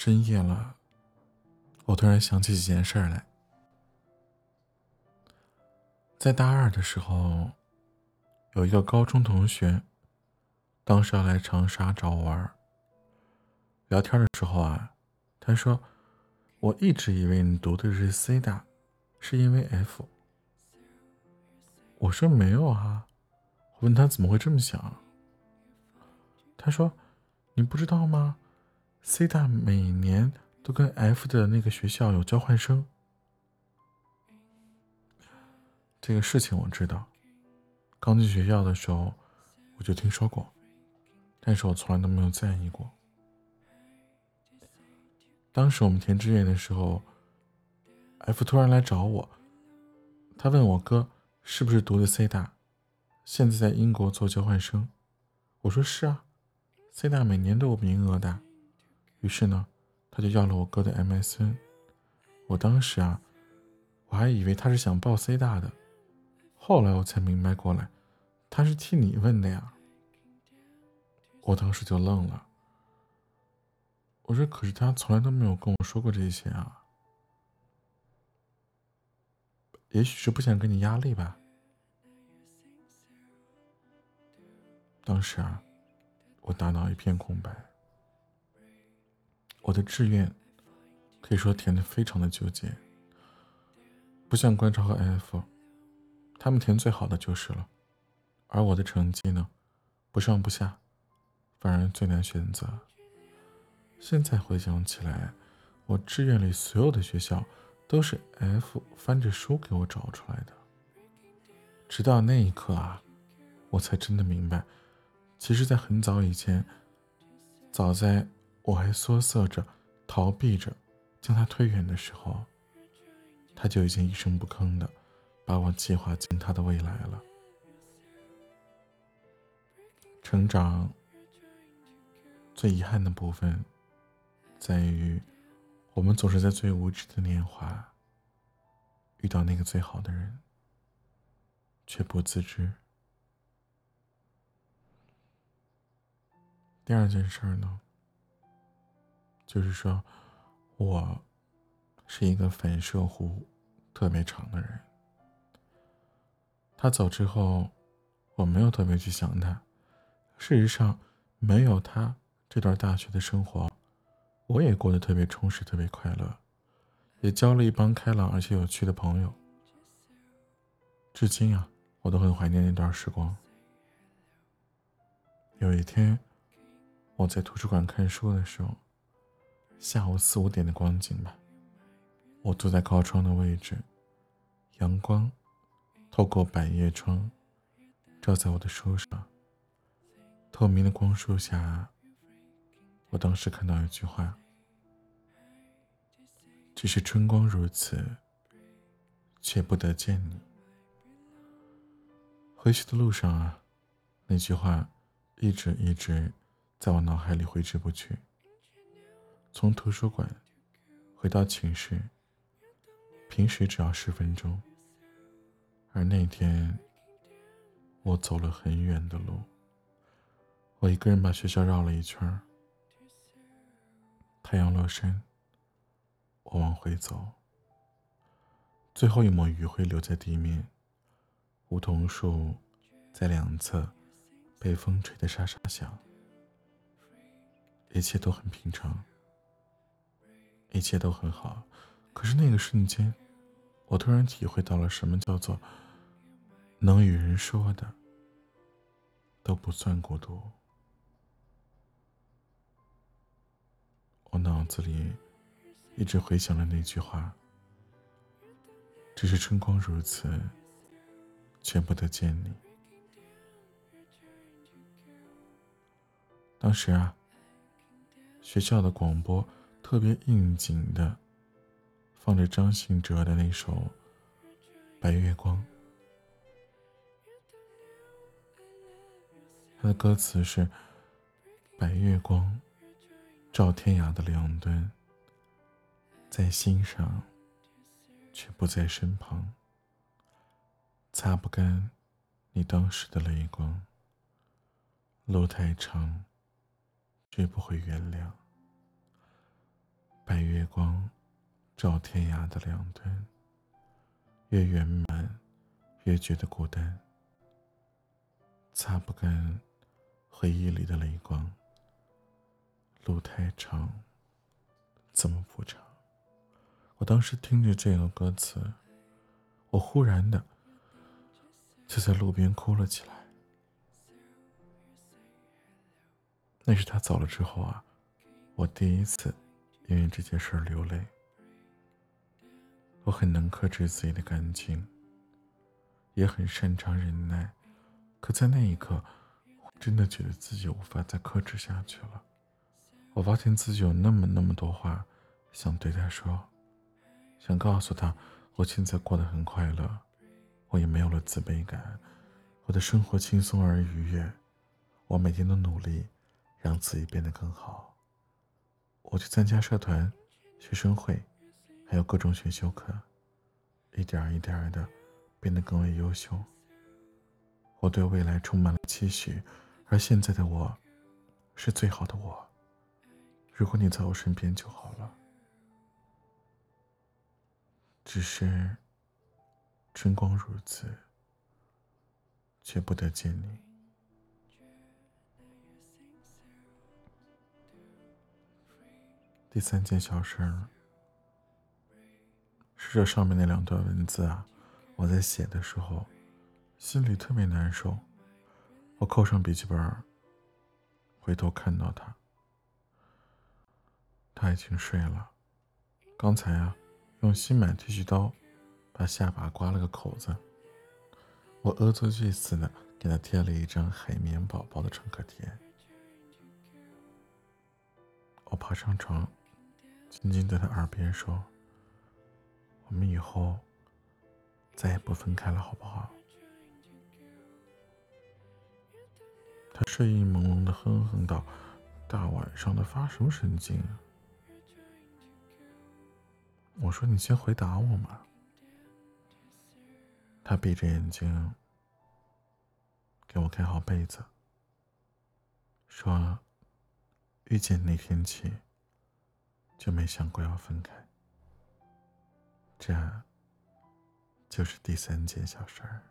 深夜了，我突然想起几件事来。在大二的时候，有一个高中同学，当时要来长沙找我玩。聊天的时候啊，他说：“我一直以为你读的是 C 大，是因为 F。”我说：“没有啊。”我问他怎么会这么想，他说：“你不知道吗？C 大每年都跟 F 的那个学校有交换生。”这个事情我知道，刚进学校的时候我就听说过，但是我从来都没有在意过。当时我们填志愿的时候，F 突然来找我，他问我哥是不是读的 C 大，现在在英国做交换生。我说是啊，C 大每年都有名额的。于是呢，他就要了我哥的 MSN。我当时啊，我还以为他是想报 C 大的。后来我才明白过来，他是替你问的呀。我当时就愣了。我说：“可是他从来都没有跟我说过这些啊。也许是不想给你压力吧。”当时啊，我大脑一片空白。我的志愿可以说填的非常的纠结，不像观潮和 F。他们填最好的就是了，而我的成绩呢，不上不下，反而最难选择。现在回想起来，我志愿里所有的学校都是 F 翻着书给我找出来的。直到那一刻啊，我才真的明白，其实，在很早以前，早在我还缩色着、逃避着，将他推远的时候，他就已经一声不吭的。把我计划进他的未来了。成长最遗憾的部分，在于我们总是在最无知的年华遇到那个最好的人，却不自知。第二件事呢，就是说，我是一个反射弧特别长的人。他走之后，我没有特别去想他。事实上，没有他这段大学的生活，我也过得特别充实、特别快乐，也交了一帮开朗而且有趣的朋友。至今啊，我都很怀念那段时光。有一天，我在图书馆看书的时候，下午四五点的光景吧，我坐在靠窗的位置，阳光。透过百叶窗，照在我的书上。透明的光束下，我当时看到一句话：“只是春光如此，却不得见你。”回去的路上啊，那句话一直一直在我脑海里挥之不去。从图书馆回到寝室，平时只要十分钟。而那天，我走了很远的路。我一个人把学校绕了一圈。太阳落山，我往回走。最后一抹余晖留在地面，梧桐树在两侧被风吹得沙沙响。一切都很平常，一切都很好。可是那个瞬间，我突然体会到了什么叫做……能与人说的都不算孤独。我脑子里一直回想着那句话：“只是春光如此，却不得见你。”当时啊，学校的广播特别应景的放着张信哲的那首《白月光》。他的歌词是：“白月光照天涯的两端，在心上，却不在身旁。擦不干你当时的泪光。路太长，绝不会原谅。白月光照天涯的两端，越圆满越觉得孤单，擦不干回忆里的泪光。路太长，怎么补偿？我当时听着这个歌词，我忽然的就在路边哭了起来。那是他走了之后啊，我第一次因为这件事流泪。我很能克制自己的感情，也很擅长忍耐，可在那一刻，我真的觉得自己无法再克制下去了。我发现自己有那么那么多话想对他说，想告诉他，我现在过得很快乐，我也没有了自卑感，我的生活轻松而愉悦，我每天都努力。让自己变得更好。我去参加社团、学生会，还有各种选修课，一点一点的变得更为优秀。我对未来充满了期许，而现在的我，是最好的我。如果你在我身边就好了。只是春光如此，却不得见你。第三件小事儿是这上面那两段文字啊，我在写的时候心里特别难受。我扣上笔记本，回头看到他，他已经睡了。刚才啊，用新买剃须刀把下巴刮了个口子。我恶作剧似的给他贴了一张海绵宝宝的创可贴。我爬上床。轻轻在他耳边说：“我们以后再也不分开了，好不好？”他睡意朦胧的哼哼道：“大晚上的发什么神经啊？”我说：“你先回答我嘛。”他闭着眼睛给我盖好被子，说：“遇见那天起。”就没想过要分开，这就是第三件小事儿。